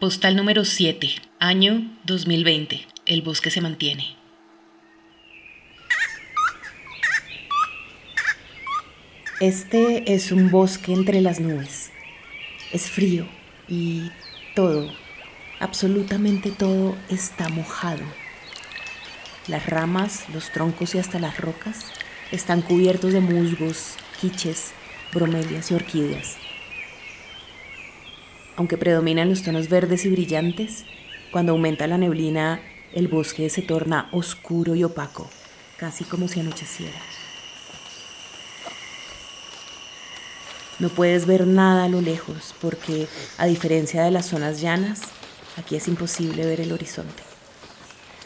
Postal número 7, año 2020. El bosque se mantiene. Este es un bosque entre las nubes. Es frío y todo, absolutamente todo está mojado. Las ramas, los troncos y hasta las rocas están cubiertos de musgos, quiches, bromelias y orquídeas. Aunque predominan los tonos verdes y brillantes, cuando aumenta la neblina, el bosque se torna oscuro y opaco, casi como si anocheciera. No puedes ver nada a lo lejos porque, a diferencia de las zonas llanas, aquí es imposible ver el horizonte.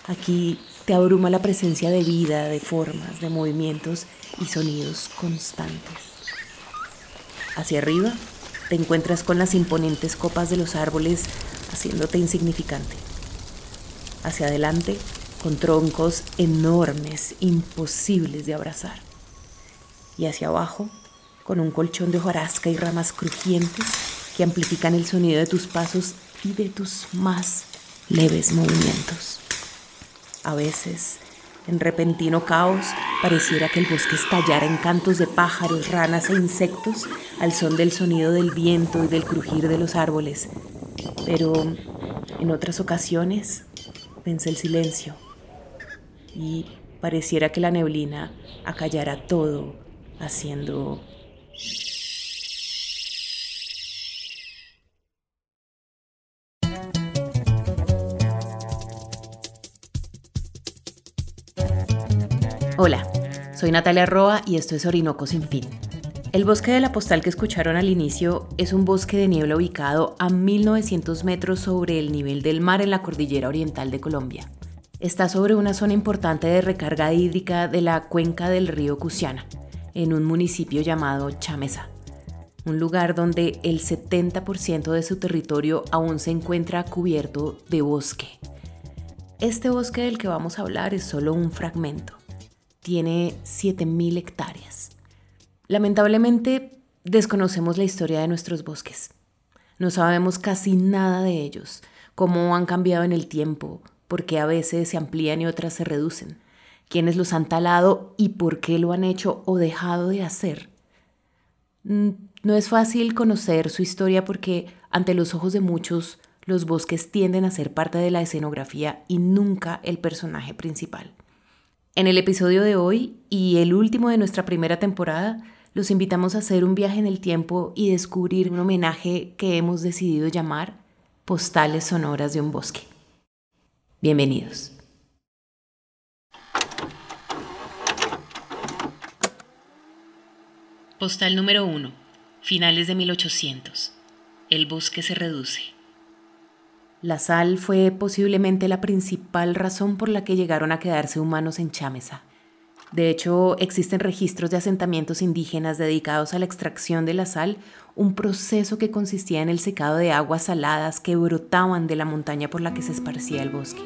Aquí te abruma la presencia de vida, de formas, de movimientos y sonidos constantes. Hacia arriba te encuentras con las imponentes copas de los árboles haciéndote insignificante. Hacia adelante, con troncos enormes, imposibles de abrazar. Y hacia abajo, con un colchón de hojarasca y ramas crujientes que amplifican el sonido de tus pasos y de tus más leves movimientos. A veces en repentino caos, pareciera que el bosque estallara en cantos de pájaros, ranas e insectos al son del sonido del viento y del crujir de los árboles. Pero en otras ocasiones pensé el silencio y pareciera que la neblina acallara todo haciendo Hola, soy Natalia Roa y esto es Orinoco sin fin. El bosque de la postal que escucharon al inicio es un bosque de niebla ubicado a 1900 metros sobre el nivel del mar en la cordillera oriental de Colombia. Está sobre una zona importante de recarga hídrica de la cuenca del río Cusiana, en un municipio llamado Chamesa, un lugar donde el 70% de su territorio aún se encuentra cubierto de bosque. Este bosque del que vamos a hablar es solo un fragmento tiene 7.000 hectáreas. Lamentablemente, desconocemos la historia de nuestros bosques. No sabemos casi nada de ellos, cómo han cambiado en el tiempo, por qué a veces se amplían y otras se reducen, quiénes los han talado y por qué lo han hecho o dejado de hacer. Mm, no es fácil conocer su historia porque ante los ojos de muchos los bosques tienden a ser parte de la escenografía y nunca el personaje principal. En el episodio de hoy y el último de nuestra primera temporada, los invitamos a hacer un viaje en el tiempo y descubrir un homenaje que hemos decidido llamar Postales Sonoras de un Bosque. Bienvenidos. Postal número 1. Finales de 1800. El bosque se reduce. La sal fue posiblemente la principal razón por la que llegaron a quedarse humanos en Chamesa. De hecho, existen registros de asentamientos indígenas dedicados a la extracción de la sal, un proceso que consistía en el secado de aguas saladas que brotaban de la montaña por la que se esparcía el bosque.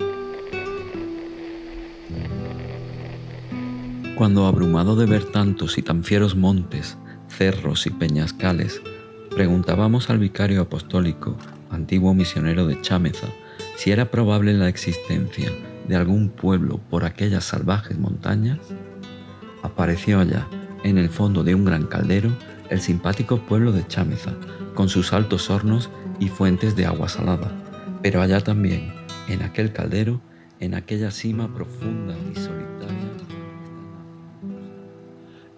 Cuando abrumado de ver tantos y tan fieros montes, cerros y peñascales, preguntábamos al vicario apostólico antiguo misionero de Chámeza, si era probable la existencia de algún pueblo por aquellas salvajes montañas, apareció allá, en el fondo de un gran caldero, el simpático pueblo de Chámeza, con sus altos hornos y fuentes de agua salada, pero allá también, en aquel caldero, en aquella cima profunda y solitaria.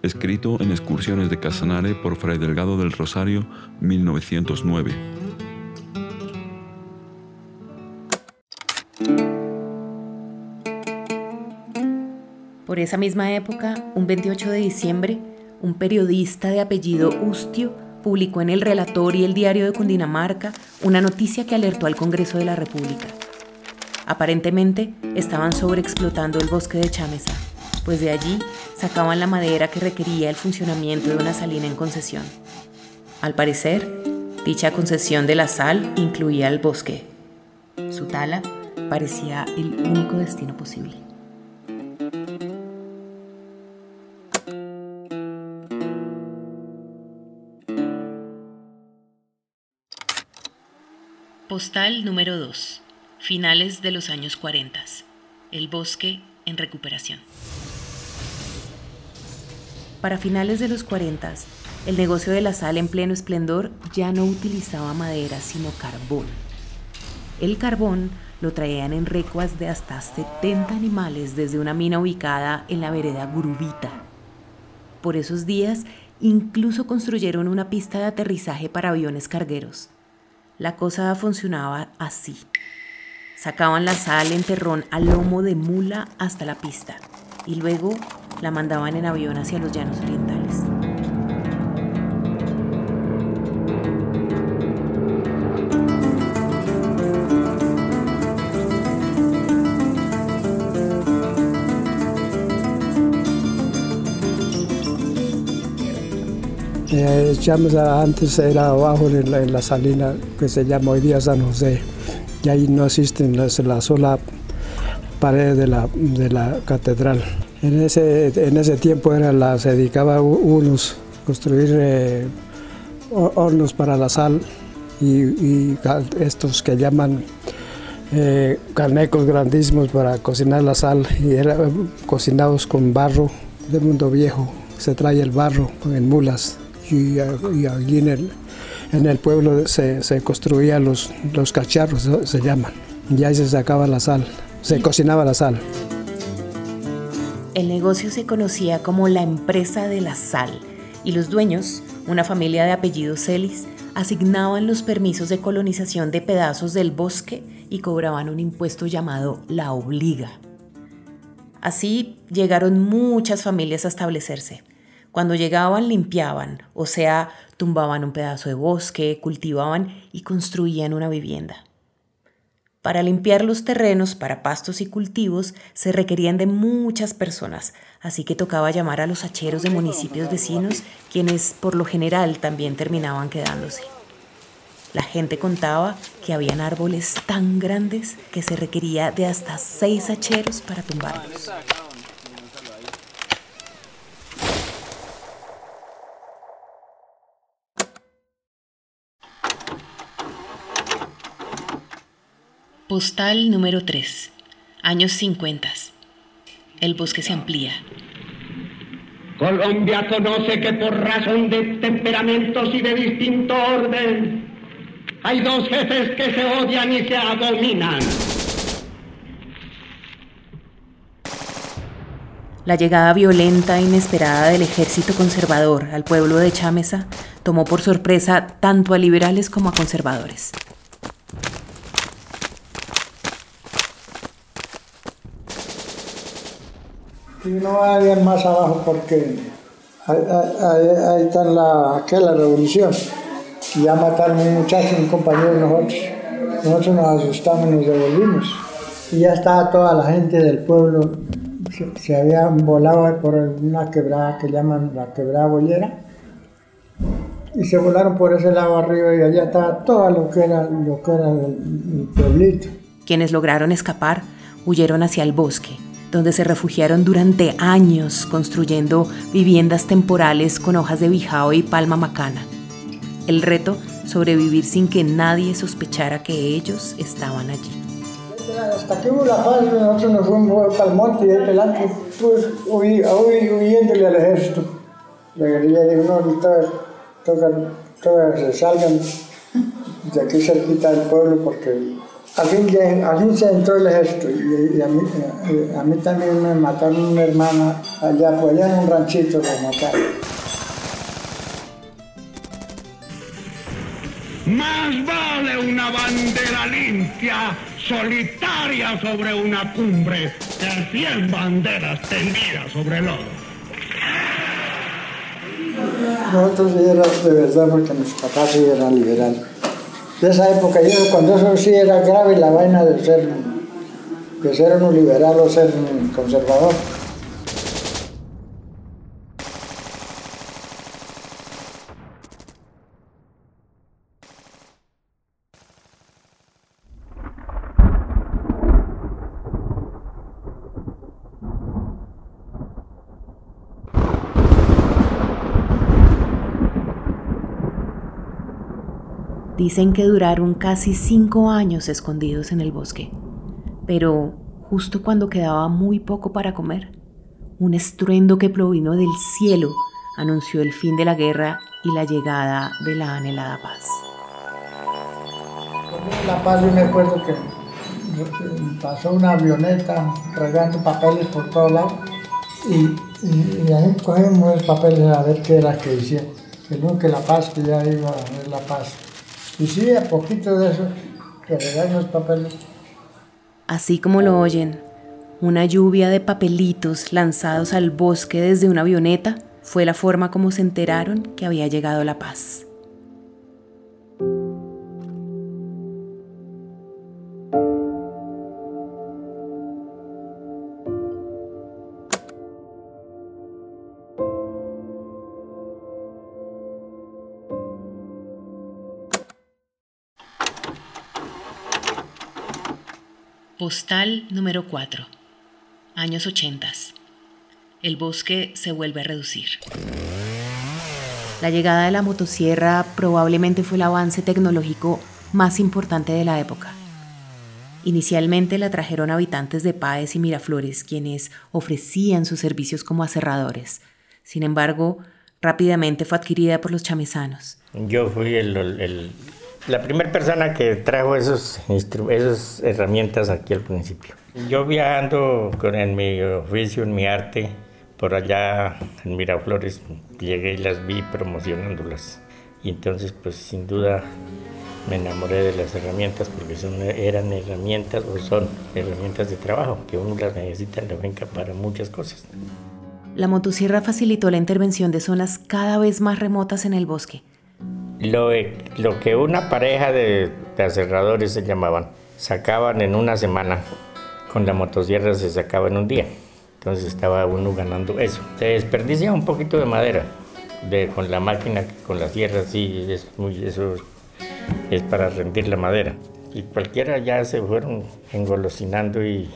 Escrito en Excursiones de Casanare por Fray Delgado del Rosario, 1909. Por esa misma época, un 28 de diciembre, un periodista de apellido Ustio publicó en el Relator y el Diario de Cundinamarca una noticia que alertó al Congreso de la República. Aparentemente estaban sobreexplotando el bosque de Chamesa, pues de allí sacaban la madera que requería el funcionamiento de una salina en concesión. Al parecer, dicha concesión de la sal incluía el bosque. Su tala parecía el único destino posible. Postal número 2. Finales de los años 40. El bosque en recuperación. Para finales de los 40, el negocio de la sal en pleno esplendor ya no utilizaba madera, sino carbón. El carbón lo traían en recuas de hasta 70 animales desde una mina ubicada en la vereda Gurubita. Por esos días, incluso construyeron una pista de aterrizaje para aviones cargueros. La cosa funcionaba así. Sacaban la sal en terrón al lomo de mula hasta la pista y luego la mandaban en avión hacia los llanos orientales. Eh, antes era abajo en la, salina que se llama hoy día San José y ahí no existe la, sola pared de la, de la catedral. En ese, en ese tiempo era la, se dedicaba a unos construir eh, hornos para la sal y, estos que llaman eh, canecos grandísimos para cocinar la sal y eran cocinados con barro de mundo viejo. Se trae el barro en mulas y, allí en el, en el pueblo se, se construían los, los cacharros, se llaman. Y ahí se sacaba la sal, se cocinaba la sal. El negocio se conocía como la empresa de la sal y los dueños, una familia de apellido Celis, asignaban los permisos de colonización de pedazos del bosque y cobraban un impuesto llamado la obliga. Así llegaron muchas familias a establecerse. Cuando llegaban limpiaban, o sea, tumbaban un pedazo de bosque, cultivaban y construían una vivienda. Para limpiar los terrenos para pastos y cultivos se requerían de muchas personas, así que tocaba llamar a los hacheros de municipios vecinos, quienes por lo general también terminaban quedándose. La gente contaba que habían árboles tan grandes que se requería de hasta seis hacheros para tumbarlos. Postal número 3. Años 50. El bosque se amplía. Colombia conoce que por razón de temperamentos y de distinto orden, hay dos jefes que se odian y se abominan. La llegada violenta e inesperada del ejército conservador al pueblo de Chámeza tomó por sorpresa tanto a liberales como a conservadores. Y no vayan más abajo porque ahí, está la, aquella revolución. Y ya mataron a un muchacho, un compañero de nosotros. Nosotros nos asustamos y nos devolvimos. Y ya estaba toda la gente del pueblo, se, habían volado por una quebrada que llaman la quebrada bollera. Y se volaron por ese lado arriba y allá estaba todo lo que era, lo que era el pueblito. Quienes lograron escapar huyeron hacia el bosque donde se refugiaron durante años construyendo viviendas temporales con hojas de bijao y palma macana. El reto, sobrevivir sin que nadie sospechara que ellos estaban allí. Hasta que hubo la paz, nosotros nos fuimos para el monte y delante, pues huyéndole al ejército. La guerrilla dijo, no, ahorita toca, se salgan de aquí cerquita del pueblo porque al fin, se entró el ejército y, a, mí, eh, a, mí, también me mataron una hermana allá, pues allá en un ranchito me mataron. Más vale una bandera limpia, solitaria sobre una cumbre, que cien banderas tendidas sobre el oro. Nosotros sí era de verdad porque mis papás sí eran liberales de esa época, yo, cuando eso sí era grave la vaina de ser, de ser un liberal o ser un conservador. Dicen que duraron casi cinco años escondidos en el bosque, pero justo cuando quedaba muy poco para comer, un estruendo que provino del cielo anunció el fin de la guerra y la llegada de la anhelada paz. La paz yo me acuerdo que pasó una avioneta regando papeles por todos lados y, ahí cogimos los papeles a ver qué era que decía, que la paz, que ya iba a haber la paz. Y sí, a poquito de eso, que regalan papeles. Así como lo oyen, una lluvia de papelitos lanzados al bosque desde una avioneta fue la forma como se enteraron que había llegado la paz. Postal número 4. Años 80. El bosque se vuelve a reducir. La llegada de la motosierra probablemente fue el avance tecnológico más importante de la época. Inicialmente la trajeron habitantes de Páez y Miraflores, quienes ofrecían sus servicios como aserradores. Sin embargo, rápidamente fue adquirida por los chamezanos. Yo fui la primera persona que trajo esos, esas herramientas aquí al principio. Yo viajando con, en mi oficio, en mi arte, por allá en Miraflores llegué y las vi promocionándolas. Y entonces, pues sin duda me enamoré de las herramientas porque son, eran herramientas o son herramientas de trabajo que uno las necesita en la finca para muchas cosas. La motosierra facilitó la intervención de zonas cada vez más remotas en el bosque. Lo, lo que una pareja de, de aserradores se llamaban, sacaban en una semana, con la motosierra se sacaba en un día. Entonces estaba uno ganando eso. Se desperdicia un poquito de madera de, con la máquina, con la sierra, sí, es muy, eso es para rendir la madera. Y cualquiera ya se fueron engolosinando y,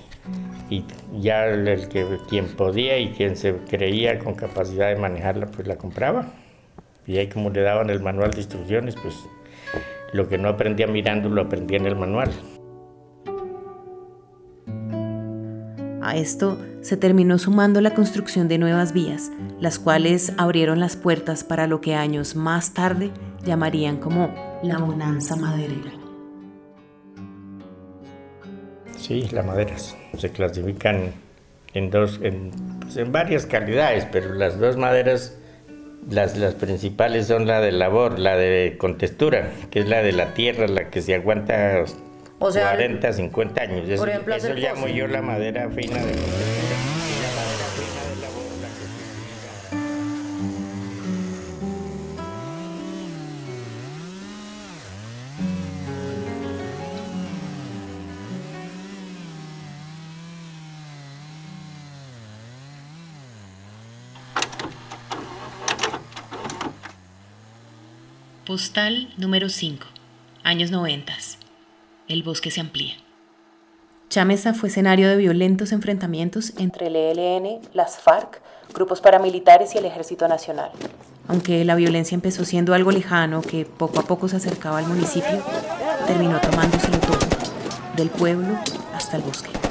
y ya el que quien podía y quien se creía con capacidad de manejarla, pues la compraba. Y ahí como le daban el manual de instrucciones, pues lo que no aprendía mirando lo aprendía en el manual. A esto se terminó sumando la construcción de nuevas vías, las cuales abrieron las puertas para lo que años más tarde llamarían como la bonanza maderera. Sí, las maderas se clasifican en dos, en, pues, en varias calidades, pero las dos maderas, las, las principales son la de labor, la de contextura, que es la de la tierra, la que se aguanta o 40, 50 años. Eso, eso llamo yo la madera fina de Postal número 5, años 90 el bosque se amplía. Chamesa fue escenario de violentos enfrentamientos entre el ELN, las FARC, grupos paramilitares y el Ejército Nacional. Aunque la violencia empezó siendo algo lejano que poco a poco se acercaba al municipio, terminó tomándoselo todo, del pueblo hasta el bosque.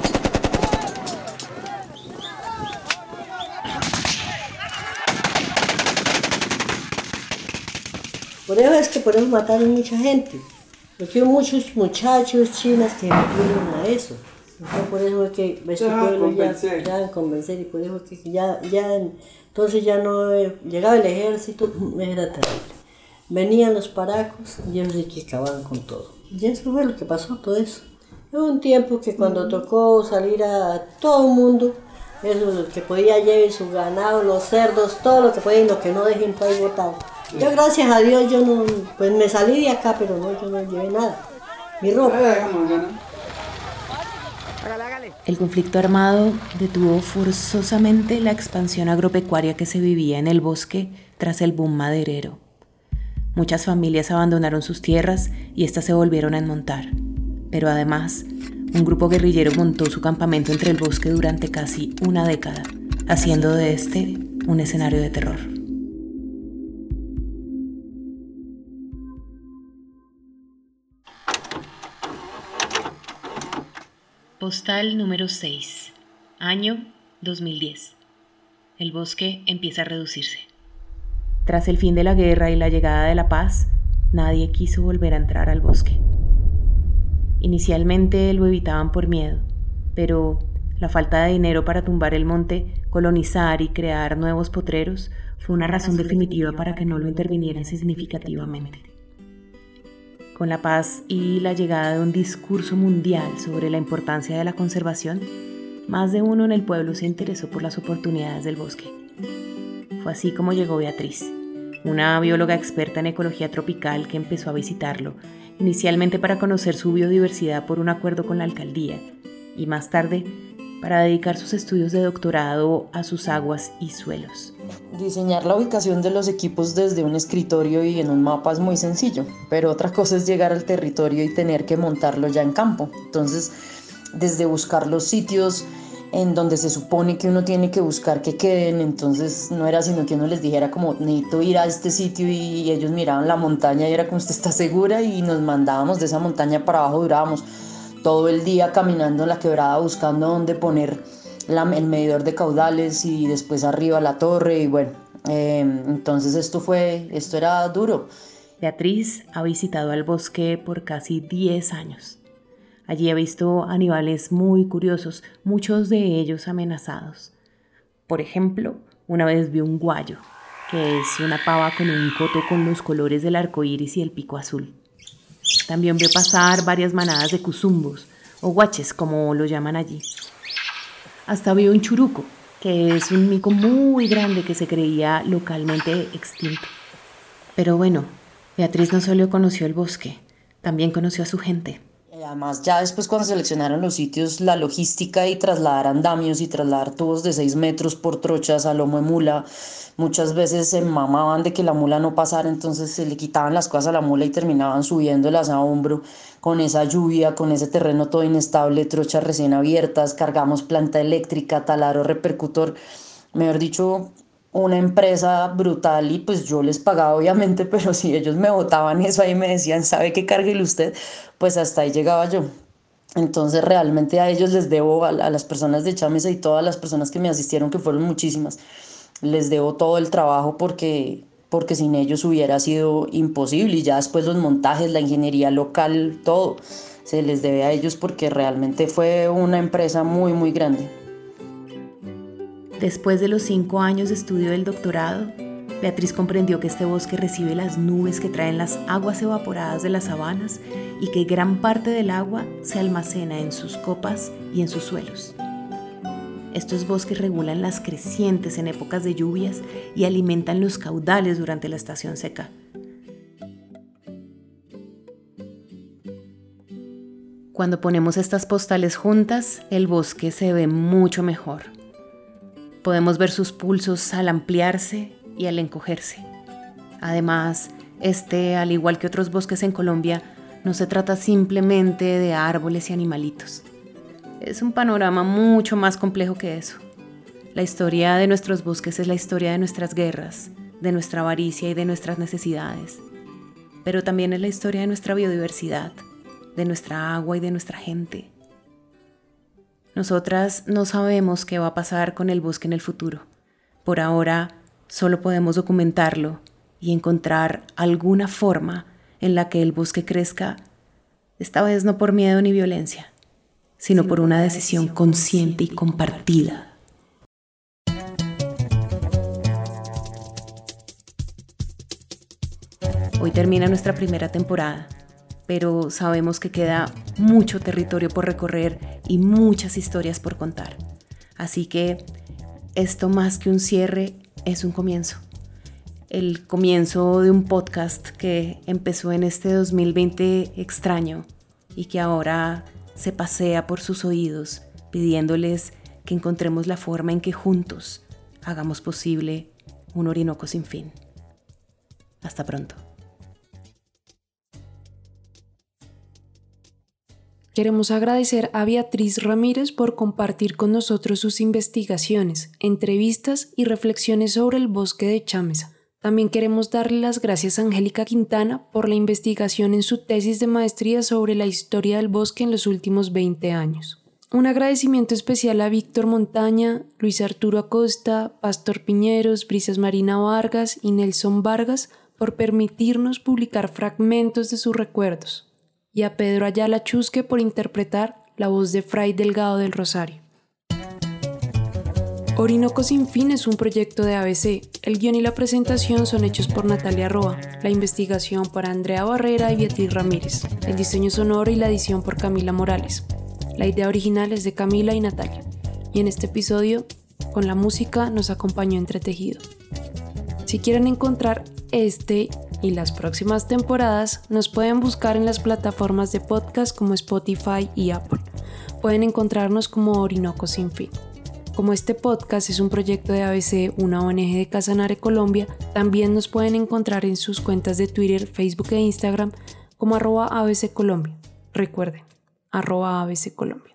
Por eso es que por eso mataron mucha gente. Porque hay muchos muchachos chinas que metieron a eso. Entonces, por eso es que este pueblo ya, ya convencer y por eso es que ya, ya entonces ya no llegaba el ejército, era terrible. Venían los paracos y ellos sí que acababan con todo. Y eso fue lo que pasó, todo eso. Hubo un tiempo que cuando tocó salir a todo el mundo, eso que podía llevar su ganado, los cerdos, todo lo que podía y lo que no dejen por ahí botado. Yo gracias a Dios yo no, pues me salí de acá, pero no, yo no llevé nada. Mi ropa. El conflicto armado detuvo forzosamente la expansión agropecuaria que se vivía en el bosque tras el boom maderero. Muchas familias abandonaron sus tierras y éstas se volvieron a enmontar. Pero además, un grupo guerrillero montó su campamento entre el bosque durante casi una década, haciendo de este un escenario de terror. Postal número 6. Año 2010. El bosque empieza a reducirse. Tras el fin de la guerra y la llegada de la paz, nadie quiso volver a entrar al bosque. Inicialmente lo evitaban por miedo, pero la falta de dinero para tumbar el monte, colonizar y crear nuevos potreros fue una razón definitiva para que no lo intervinieran significativamente. Con la paz y la llegada de un discurso mundial sobre la importancia de la conservación, más de uno en el pueblo se interesó por las oportunidades del bosque. Fue así como llegó Beatriz, una bióloga experta en ecología tropical que empezó a visitarlo, inicialmente para conocer su biodiversidad por un acuerdo con la alcaldía, y más tarde para dedicar sus estudios de doctorado a sus aguas y suelos. Diseñar la ubicación de los equipos desde un escritorio y en un mapa es muy sencillo, pero otra cosa es llegar al territorio y tener que montarlo ya en campo. Entonces, desde buscar los sitios en donde se supone que uno tiene que buscar que queden, entonces no era sino que uno les dijera como necesito ir a este sitio y ellos miraban la montaña y era como usted está segura y nos mandábamos de esa montaña para abajo, durábamos todo el día caminando en la quebrada buscando dónde poner el medidor de caudales y después arriba la torre y bueno, em, entonces esto fue, esto era duro. Beatriz ha visitado el bosque por casi 10 años. Allí ha visto animales muy curiosos, muchos de ellos amenazados. Por ejemplo, una vez vio un guayo, que es una pava con un coto con los colores del arco iris y el pico azul. También vio pasar varias manadas de cuzumbos, o guaches como lo llaman allí. Hasta vio un churuco, que es un mico muy grande que se creía localmente extinto. Pero bueno, Beatriz no solo conoció el bosque, también conoció a su gente. Además, ya después cuando seleccionaron los sitios, la logística y trasladar andamios y trasladar tubos de 6 metros por trochas a lomo de mula, muchas veces se mamaban de que la mula no pasara, entonces se le quitaban las cosas a la mula y terminaban subiéndolas a hombro con esa lluvia, con ese terreno todo inestable, trochas recién abiertas, cargamos planta eléctrica, taladro repercutor, mejor dicho, una empresa brutal y pues yo les pagaba obviamente, pero si ellos me votaban eso ahí me decían, ¿sabe qué cargue usted? Pues hasta ahí llegaba yo. Entonces realmente a ellos les debo, a, las personas de Chamesa y todas las personas que me asistieron, que fueron muchísimas, les debo todo el trabajo porque, porque sin ellos hubiera sido imposible y ya después los montajes, la ingeniería local, todo se les debe a ellos porque realmente fue una empresa muy, muy grande. Después de los cinco años de estudio del doctorado, Beatriz comprendió que este bosque recibe las nubes que traen las aguas evaporadas de las sabanas y que gran parte del agua se almacena en sus copas y en sus suelos. Estos bosques regulan las crecientes en épocas de lluvias y alimentan los caudales durante la estación seca. Cuando ponemos estas postales juntas, el bosque se ve mucho mejor. Podemos ver sus pulsos al ampliarse y al encogerse. Además, este, al igual que otros bosques en Colombia, no se trata simplemente de árboles y animalitos. Es un panorama mucho más complejo que eso. La historia de nuestros bosques es la historia de nuestras guerras, de nuestra avaricia y de nuestras necesidades. Pero también es la historia de nuestra biodiversidad, de nuestra agua y de nuestra gente. Nosotras no sabemos qué va a pasar con el bosque en el futuro. Por ahora solo podemos documentarlo y encontrar alguna forma en la que el bosque crezca, esta vez no por miedo ni violencia, sino por una decisión consciente y compartida. Hoy termina nuestra primera temporada pero sabemos que queda mucho territorio por recorrer y muchas historias por contar. Así que esto más que un cierre es un comienzo. El comienzo de un podcast que empezó en este 2020 extraño y que ahora se pasea por sus oídos pidiéndoles que encontremos la forma en que juntos hagamos posible un Orinoco sin fin. Hasta pronto. Queremos agradecer a Beatriz Ramírez por compartir con nosotros sus investigaciones, entrevistas y reflexiones sobre el bosque de Chamesa. También queremos darle las gracias a Angélica Quintana por la investigación en su tesis de maestría sobre la historia del bosque en los últimos 20 años. Un agradecimiento especial a Víctor Montaña, Luis Arturo Acosta, Pastor Piñeros, Brisas Marina Vargas y Nelson Vargas por permitirnos publicar fragmentos de sus recuerdos, y a Pedro Ayala Chusque por interpretar la voz de Fray Delgado del Rosario. Orinoco Sin Fin es un proyecto de ABC. El guion y la presentación son hechos por Natalia Roa, la investigación por Andrea Barrera y Beatriz Ramírez, el diseño sonoro y la edición por Camila Morales. La idea original es de Camila y Natalia, y en este episodio, con la música, nos acompañó Entretejido. Si quieren encontrar este y las próximas temporadas, nos pueden buscar en las plataformas de podcast como Spotify y Apple. Pueden encontrarnos como Orinoco Sin Fin. Como este podcast es un proyecto de ABC, una ONG de Casanare Colombia, también nos pueden encontrar en sus cuentas de Twitter, Facebook e Instagram como arroba ABC Colombia. Recuerden, arroba ABC Colombia.